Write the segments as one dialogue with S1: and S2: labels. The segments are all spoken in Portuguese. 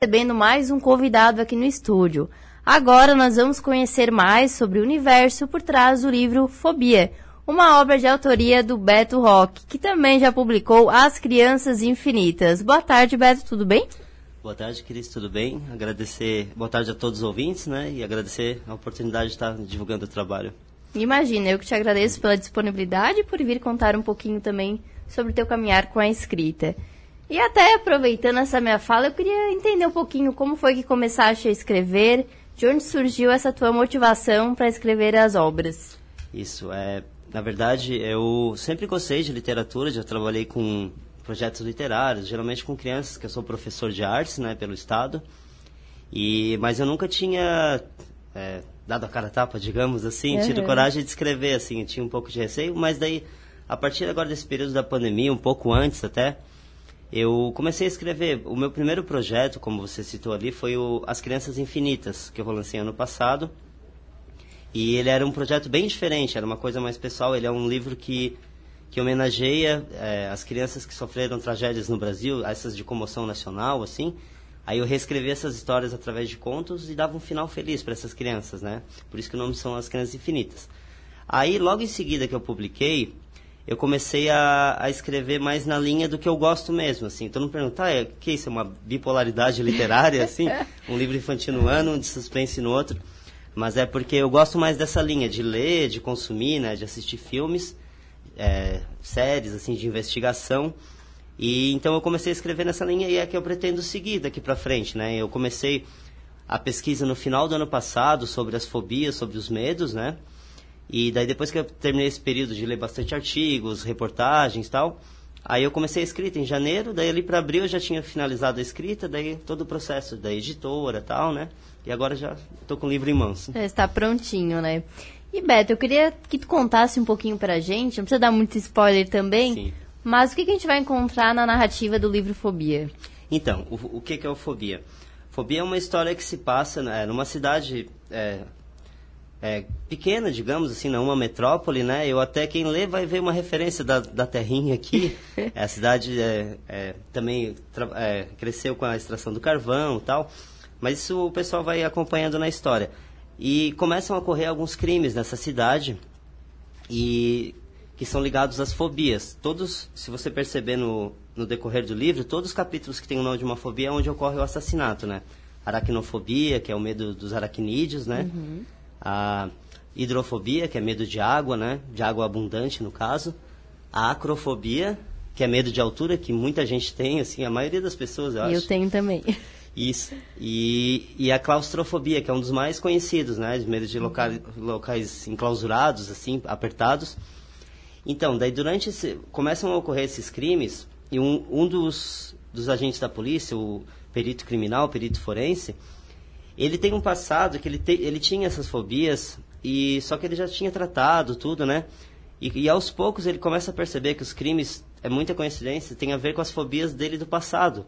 S1: recebendo mais um convidado aqui no estúdio. Agora nós vamos conhecer mais sobre o universo por trás do livro Fobia, uma obra de autoria do Beto Rock, que também já publicou As Crianças Infinitas. Boa tarde, Beto, tudo bem?
S2: Boa tarde, Cris, tudo bem? Agradecer, boa tarde a todos os ouvintes, né? E agradecer a oportunidade de estar divulgando o trabalho.
S1: Imagina, eu que te agradeço pela disponibilidade e por vir contar um pouquinho também sobre o teu caminhar com a escrita. E até aproveitando essa minha fala, eu queria entender um pouquinho como foi que começaste a escrever, de onde surgiu essa tua motivação para escrever as obras.
S2: Isso, é, na verdade, eu sempre gostei de literatura, já trabalhei com projetos literários, geralmente com crianças, que eu sou professor de artes, né, pelo estado. E mas eu nunca tinha é, dado a cara tapa, digamos assim, uhum. tido coragem de escrever, assim, tinha um pouco de receio, mas daí a partir agora desse período da pandemia, um pouco antes até, eu comecei a escrever. O meu primeiro projeto, como você citou ali, foi o As Crianças Infinitas, que eu lancei ano passado. E ele era um projeto bem diferente, era uma coisa mais pessoal. Ele é um livro que, que homenageia é, as crianças que sofreram tragédias no Brasil, essas de comoção nacional, assim. Aí eu reescrevi essas histórias através de contos e dava um final feliz para essas crianças, né? Por isso que o nome são As Crianças Infinitas. Aí, logo em seguida que eu publiquei, eu comecei a, a, escrever mais na linha do que eu gosto mesmo, assim. Então não perguntar, ah, é, que isso é uma bipolaridade literária, assim? Um livro infantil no ano, um de suspense no outro. Mas é porque eu gosto mais dessa linha de ler, de consumir, né, de assistir filmes, é, séries, assim, de investigação. E então eu comecei a escrever nessa linha e é que eu pretendo seguir daqui para frente, né? Eu comecei a pesquisa no final do ano passado sobre as fobias, sobre os medos, né? E daí depois que eu terminei esse período de ler bastante artigos, reportagens e tal, aí eu comecei a escrita em janeiro, daí ali para abril eu já tinha finalizado a escrita, daí todo o processo da editora tal, né? E agora já estou com o livro em mãos.
S1: Já está prontinho, né? E Beto, eu queria que tu contasse um pouquinho pra gente, não precisa dar muito spoiler também, Sim. mas o que, que a gente vai encontrar na narrativa do livro Fobia?
S2: Então, o, o que, que é o Fobia? Fobia é uma história que se passa né, numa cidade é, é, pequena, digamos assim, não uma metrópole, né? Eu até quem lê vai ver uma referência da, da terrinha aqui. a cidade é, é, também é, cresceu com a extração do carvão e tal, mas isso o pessoal vai acompanhando na história. E começam a ocorrer alguns crimes nessa cidade e que são ligados às fobias. Todos, se você perceber no, no decorrer do livro, todos os capítulos que tem o nome de uma fobia é onde ocorre o assassinato, né? Aracnofobia, que é o medo dos aracnídeos, né? Uhum a hidrofobia, que é medo de água, né? De água abundante, no caso. A acrofobia, que é medo de altura, que muita gente tem, assim, a maioria das pessoas, eu acho.
S1: Eu tenho também.
S2: Isso. E, e a claustrofobia, que é um dos mais conhecidos, né? De medo de locais, locais enclausurados, assim, apertados. Então, daí durante esse... Começam a ocorrer esses crimes e um, um dos, dos agentes da polícia, o perito criminal, o perito forense, ele tem um passado que ele, te, ele tinha essas fobias, e só que ele já tinha tratado tudo, né? E, e, aos poucos ele começa a perceber que os crimes, é muita coincidência, tem a ver com as fobias dele do passado.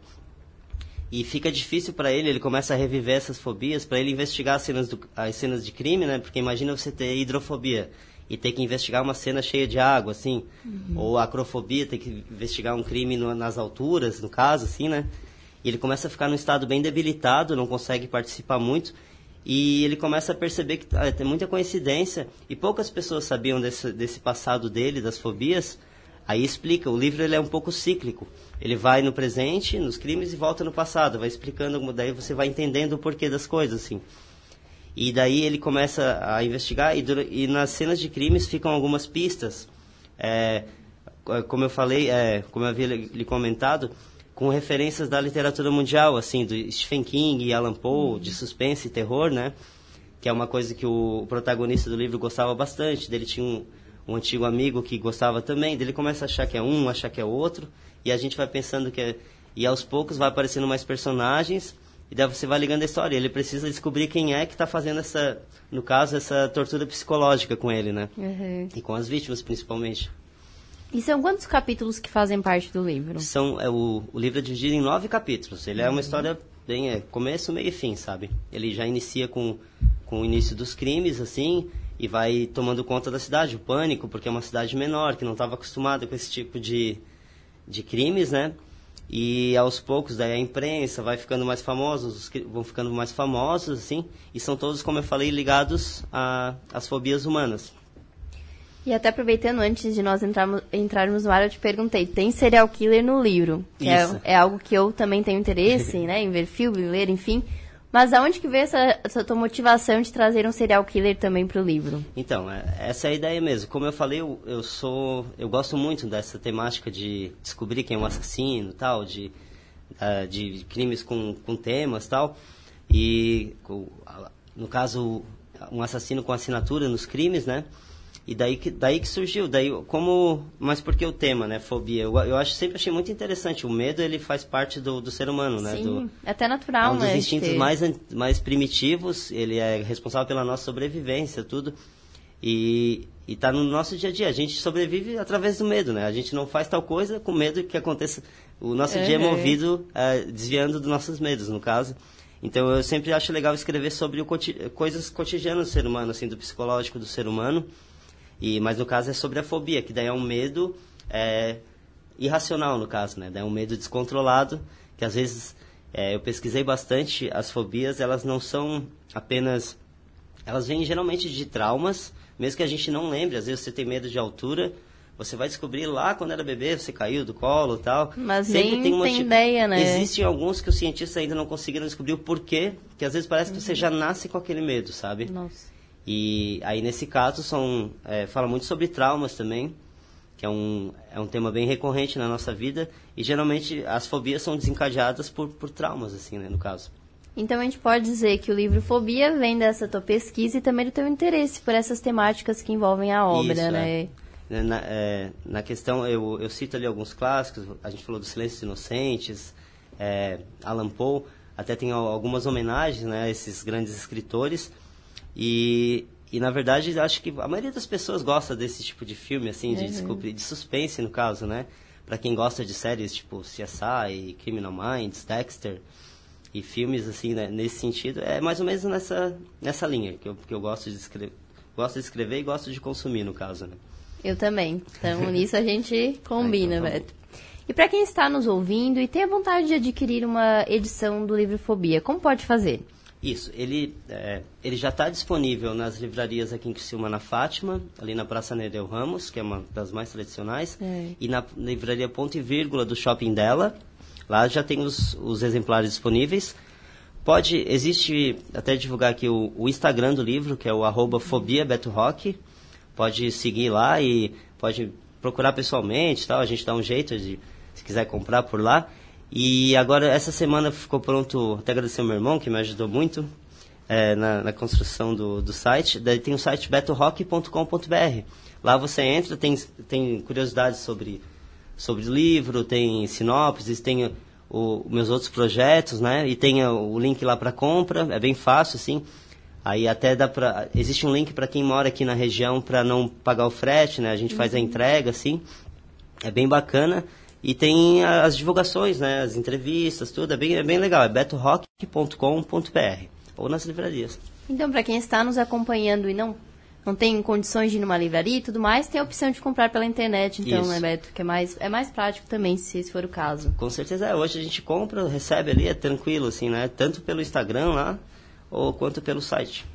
S2: E fica difícil para ele, ele começa a reviver essas fobias, para ele investigar as cenas, do, as cenas de crime, né? Porque imagina você ter hidrofobia e ter que investigar uma cena cheia de água, assim. Uhum. Ou acrofobia, ter que investigar um crime no, nas alturas, no caso, assim, né? E ele começa a ficar num estado bem debilitado, não consegue participar muito. E ele começa a perceber que ah, tem muita coincidência e poucas pessoas sabiam desse, desse passado dele, das fobias. Aí explica, o livro ele é um pouco cíclico. Ele vai no presente, nos crimes e volta no passado, vai explicando, daí você vai entendendo o porquê das coisas, assim. E daí ele começa a investigar e, e nas cenas de crimes ficam algumas pistas. É, como eu falei, é, como eu havia lhe comentado, com referências da literatura mundial, assim, do Stephen King e Alan Poe, de suspense e terror, né? Que é uma coisa que o protagonista do livro gostava bastante. Dele tinha um, um antigo amigo que gostava também. Dele começa a achar que é um, achar que é outro. E a gente vai pensando que é... E aos poucos vai aparecendo mais personagens. E daí você vai ligando a história. Ele precisa descobrir quem é que está fazendo essa, no caso, essa tortura psicológica com ele, né? Uhum. E com as vítimas, principalmente.
S1: E são quantos capítulos que fazem parte do livro?
S2: São, é, o, o livro é dividido em nove capítulos. Ele é uma história bem é, começo, meio e fim, sabe? Ele já inicia com, com o início dos crimes, assim, e vai tomando conta da cidade, o pânico, porque é uma cidade menor, que não estava acostumada com esse tipo de, de crimes, né? e aos poucos daí a imprensa vai ficando mais famosa, os vão ficando mais famosos, assim, e são todos, como eu falei, ligados às fobias humanas.
S1: E até aproveitando, antes de nós entrarmos, entrarmos no ar, eu te perguntei, tem serial killer no livro? Que é, é, algo que eu também tenho interesse, né, em ver filme, ler, enfim. Mas aonde que veio essa, essa tua motivação de trazer um serial killer também para o livro?
S2: Então, é, essa é a ideia mesmo. Como eu falei, eu, eu, sou, eu gosto muito dessa temática de descobrir quem é um assassino, tal, de, uh, de crimes com, com temas, tal. E no caso, um assassino com assinatura nos crimes, né? E daí que, daí que surgiu, daí como, mas por que o tema, né, fobia? Eu, eu acho, sempre achei muito interessante, o medo ele faz parte do, do ser humano, né?
S1: Sim, é até natural,
S2: né? É um dos
S1: né,
S2: instintos mais, mais primitivos, ele é responsável pela nossa sobrevivência, tudo. E, e tá no nosso dia a dia, a gente sobrevive através do medo, né? A gente não faz tal coisa com medo que aconteça, o nosso uhum. dia é movido é, desviando dos nossos medos, no caso. Então eu sempre acho legal escrever sobre o, coisas cotidianas do ser humano, assim, do psicológico do ser humano, e, mas no caso é sobre a fobia, que daí é um medo é, irracional, no caso, né? Daí é um medo descontrolado, que às vezes é, eu pesquisei bastante, as fobias, elas não são apenas... Elas vêm geralmente de traumas, mesmo que a gente não lembre, às vezes você tem medo de altura, você vai descobrir lá quando era bebê, você caiu do colo e tal.
S1: Mas Sempre nem tem, uma tem ideia, né?
S2: Existem alguns que os cientistas ainda não conseguiram descobrir o porquê, que às vezes parece que você já nasce com aquele medo, sabe?
S1: Nossa.
S2: E aí, nesse caso, são, é, fala muito sobre traumas também, que é um, é um tema bem recorrente na nossa vida. E geralmente as fobias são desencadeadas por, por traumas, assim, né, no caso.
S1: Então a gente pode dizer que o livro Fobia vem dessa tua pesquisa e também do teu interesse por essas temáticas que envolvem a obra,
S2: Isso,
S1: né?
S2: É. Na, é, na questão, eu, eu cito ali alguns clássicos, a gente falou dos Silêncios Inocentes, é, Alan Poe, até tem algumas homenagens né, a esses grandes escritores. E, e na verdade, acho que a maioria das pessoas gosta desse tipo de filme, assim, de, uhum. de suspense, no caso, né? Para quem gosta de séries tipo CSI, Criminal Minds, Dexter e filmes assim né, nesse sentido, é mais ou menos nessa, nessa linha que eu, que eu gosto de escrever. Gosto de escrever e gosto de consumir, no caso, né?
S1: Eu também. Então, nisso a gente combina, ah, então, Beto. E para quem está nos ouvindo e tem a vontade de adquirir uma edição do livro Fobia, como pode fazer?
S2: Isso, ele, é, ele já está disponível nas livrarias aqui em Criciúma, na Fátima, ali na Praça Nereu Ramos, que é uma das mais tradicionais, é. e na livraria Ponto e Vírgula do Shopping dela. Lá já tem os, os exemplares disponíveis. Pode, existe, até divulgar aqui o, o Instagram do livro, que é o arroba Fobia Beto Rock. Pode seguir lá e pode procurar pessoalmente, tal. a gente dá um jeito de, se quiser comprar por lá. E agora, essa semana ficou pronto, até agradecer ao meu irmão, que me ajudou muito é, na, na, construção do, do site. Daí tem o site betorock.com.br. Lá você entra, tem, tem curiosidades sobre, sobre livro, tem sinopses, tem o, meus outros projetos, né? E tem o link lá para compra, é bem fácil, assim. Aí até dá pra... Existe um link para quem mora aqui na região para não pagar o frete, né? A gente faz a uhum. entrega, assim. É bem bacana. E tem as divulgações, né? As entrevistas, tudo. É bem, é bem legal. É betorock.com.br ou nas livrarias.
S1: Então, para quem está nos acompanhando e não não tem condições de ir numa livraria e tudo mais, tem a opção de comprar pela internet, então, Isso. né, Beto? Que é mais, é mais prático também, se esse for o caso.
S2: Com certeza é. Hoje a gente compra, recebe ali, é tranquilo, assim, né? Tanto pelo Instagram lá, ou quanto pelo site.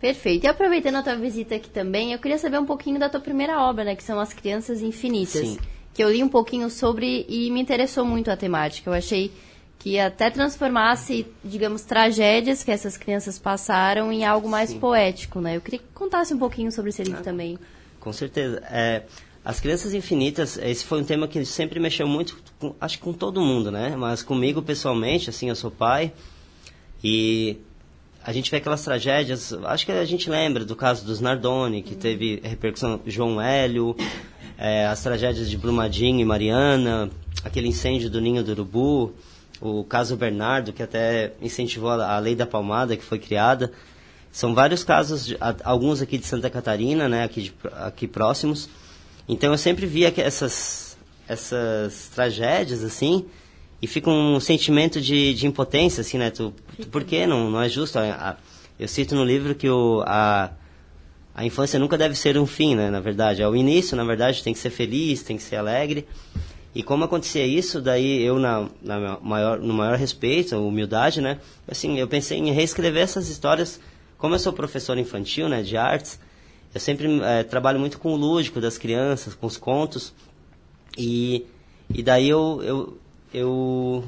S1: Perfeito. E aproveitando a tua visita aqui também, eu queria saber um pouquinho da tua primeira obra, né? Que são As Crianças Infinitas. Sim que eu li um pouquinho sobre e me interessou muito a temática. Eu achei que até transformasse, digamos, tragédias que essas crianças passaram em algo mais Sim. poético, né? Eu queria que contasse um pouquinho sobre esse livro ah, também.
S2: Com certeza. É, as Crianças Infinitas, esse foi um tema que sempre mexeu muito, com, acho que com todo mundo, né? Mas comigo pessoalmente, assim, eu sou pai e a gente vê aquelas tragédias, acho que a gente lembra do caso dos Nardoni, que uhum. teve repercussão João Hélio, é, as tragédias de Brumadinho e Mariana, aquele incêndio do Ninho do Urubu, o caso Bernardo, que até incentivou a, a lei da palmada que foi criada. São vários casos, de, alguns aqui de Santa Catarina, né, aqui, de, aqui próximos. Então eu sempre via essas, essas tragédias, assim, e fica um sentimento de, de impotência, assim, né? Tu, tu, por que não, não é justo? eu cito no livro que o, a, a infância nunca deve ser um fim, né? Na verdade, é o início, na verdade, tem que ser feliz, tem que ser alegre. E como acontecia isso, daí eu, na, na maior, no maior respeito, humildade, né? Assim, eu pensei em reescrever essas histórias. Como eu sou professor infantil, né, de artes, eu sempre é, trabalho muito com o lúdico das crianças, com os contos. E, e daí eu, eu, eu,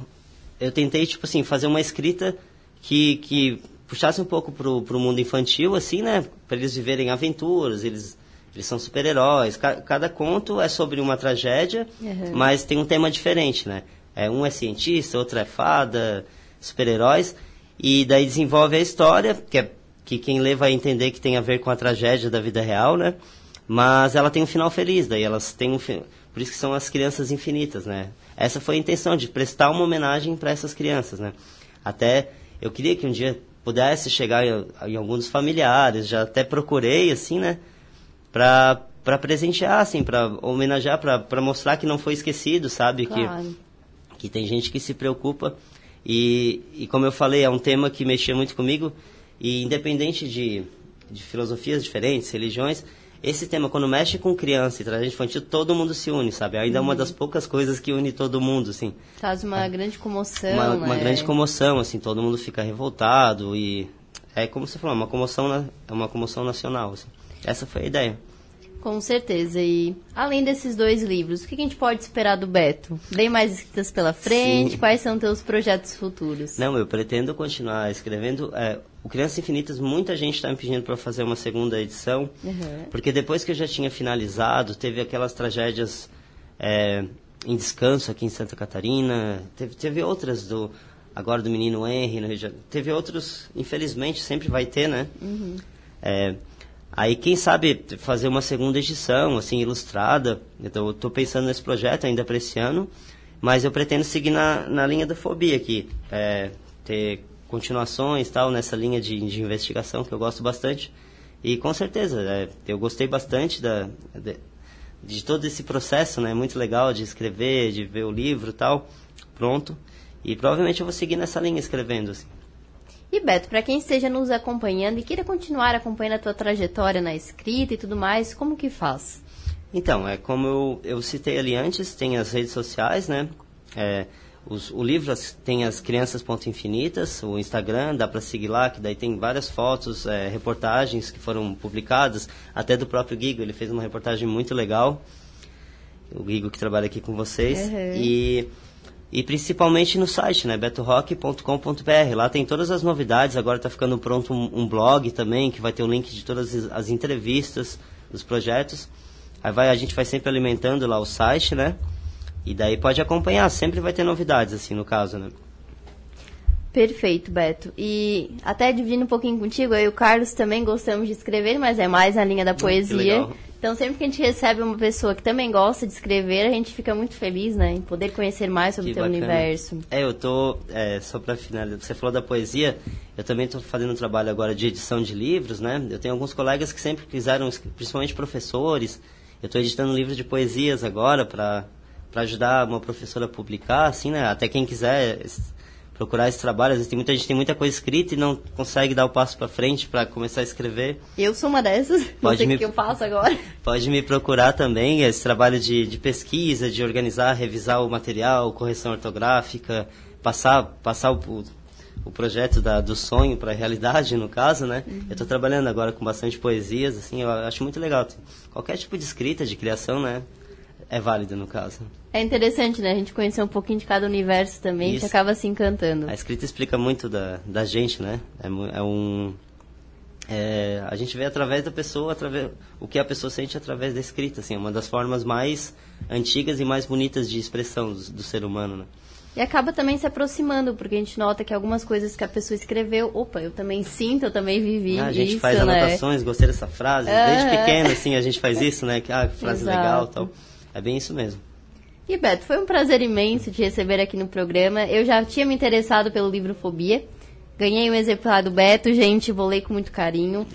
S2: eu tentei, tipo assim, fazer uma escrita que, que puxasse um pouco pro, pro mundo infantil, assim, né? Para eles viverem aventuras, eles, eles são super-heróis. Cada, cada conto é sobre uma tragédia, uhum. mas tem um tema diferente, né? É, um é cientista, outro é fada, super-heróis. E daí desenvolve a história, que, é, que quem lê vai entender que tem a ver com a tragédia da vida real, né? Mas ela tem um final feliz, daí elas têm um... Por isso que são as crianças infinitas, né? Essa foi a intenção, de prestar uma homenagem para essas crianças, né? Até eu queria que um dia pudesse chegar em, em alguns familiares, já até procurei, assim, né? Pra, pra presentear, assim, pra homenagear, pra, pra mostrar que não foi esquecido, sabe? Claro. Que, que tem gente que se preocupa. E, e como eu falei, é um tema que mexia muito comigo. E independente de, de filosofias diferentes, religiões, esse tema, quando mexe com criança e tragédia infantil, todo mundo se une, sabe? Ainda é uma uhum. das poucas coisas que une todo mundo, assim.
S1: Faz uma é. grande comoção,
S2: uma,
S1: né?
S2: uma grande comoção, assim, todo mundo fica revoltado e... É como você falou, uma comoção, é uma comoção nacional, assim. Essa foi a ideia.
S1: Com certeza. E além desses dois livros, o que a gente pode esperar do Beto? Vem mais escritas pela frente? Sim. Quais são teus projetos futuros?
S2: Não, eu pretendo continuar escrevendo. É, o Crianças Infinitas, muita gente está me pedindo para fazer uma segunda edição, uhum. porque depois que eu já tinha finalizado, teve aquelas tragédias é, em descanso aqui em Santa Catarina, teve, teve outras do agora do menino Henry, no teve outros, infelizmente, sempre vai ter, né? Uhum. É, Aí, quem sabe fazer uma segunda edição, assim, ilustrada. Então, eu estou pensando nesse projeto ainda para esse ano, mas eu pretendo seguir na, na linha da fobia aqui. É, ter continuações tal, nessa linha de, de investigação que eu gosto bastante. E com certeza, é, eu gostei bastante da, de, de, todo esse processo, né? Muito legal de escrever, de ver o livro tal, pronto. E provavelmente eu vou seguir nessa linha escrevendo, assim.
S1: E Beto, para quem esteja nos acompanhando e queira continuar acompanhando a tua trajetória na escrita e tudo mais, como que faz?
S2: Então, é como eu, eu citei ali antes, tem as redes sociais, né? É, os, o livro tem as Crianças Ponto Infinitas, o Instagram, dá para seguir lá, que daí tem várias fotos, é, reportagens que foram publicadas, até do próprio Gigo, ele fez uma reportagem muito legal, o Gigo que trabalha aqui com vocês. Uhum. E e principalmente no site, né, betorock.com.br. Lá tem todas as novidades, agora está ficando pronto um, um, blog também, que vai ter o link de todas as entrevistas dos projetos. Aí vai, a gente vai sempre alimentando lá o site, né? E daí pode acompanhar, sempre vai ter novidades, assim, no caso, né?
S1: Perfeito, Beto. E até dividindo um pouquinho contigo, eu e o Carlos também gostamos de escrever, mas é mais na linha da poesia. Então, sempre que a gente recebe uma pessoa que também gosta de escrever, a gente fica muito feliz, né? Em poder conhecer mais sobre o teu bacana. universo.
S2: É, eu tô, é, só para finalizar, você falou da poesia, eu também estou fazendo um trabalho agora de edição de livros, né? Eu tenho alguns colegas que sempre quiseram, principalmente professores, eu estou editando livros de poesias agora para ajudar uma professora a publicar, assim, né? Até quem quiser procurar esse trabalho. Às vezes tem muita gente tem muita coisa escrita e não consegue dar o passo para frente para começar a escrever.
S1: Eu sou uma dessas. Pode me, que eu faço agora.
S2: Pode me procurar também. Esse trabalho de, de pesquisa, de organizar, revisar o material, correção ortográfica, passar, passar o, o projeto da, do sonho para a realidade, no caso, né? Uhum. Eu estou trabalhando agora com bastante poesias, assim, eu acho muito legal. Qualquer tipo de escrita, de criação, né? É válido no caso.
S1: É interessante, né? A gente conhecer um pouquinho de cada universo também, Isso. que acaba se encantando.
S2: A escrita explica muito da, da gente, né? É, é um... É, a gente vê através da pessoa, através, o que a pessoa sente através da escrita, assim, é uma das formas mais antigas e mais bonitas de expressão do, do ser humano, né?
S1: E acaba também se aproximando, porque a gente nota que algumas coisas que a pessoa escreveu, opa, eu também sinto, eu também vivi
S2: ah, A gente
S1: isso,
S2: faz
S1: né?
S2: anotações, gostei dessa frase, desde pequeno, assim, a gente faz isso, né? Que, ah, frase Exato. legal tal. É bem isso mesmo.
S1: E Beto, foi um prazer imenso te receber aqui no programa. Eu já tinha me interessado pelo livro Fobia. Ganhei um exemplar do Beto, gente, vou ler com muito carinho.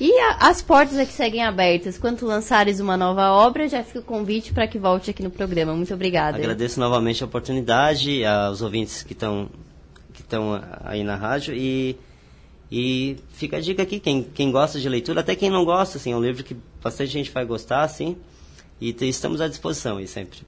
S1: E a, as portas aqui seguem abertas. Quando lançares uma nova obra, já fica o convite para que volte aqui no programa. Muito obrigada.
S2: Agradeço novamente a oportunidade aos ouvintes que estão que estão aí na rádio e e fica a dica aqui, quem, quem gosta de leitura, até quem não gosta, assim, é um livro que bastante gente vai gostar, assim. E estamos à disposição aí sempre.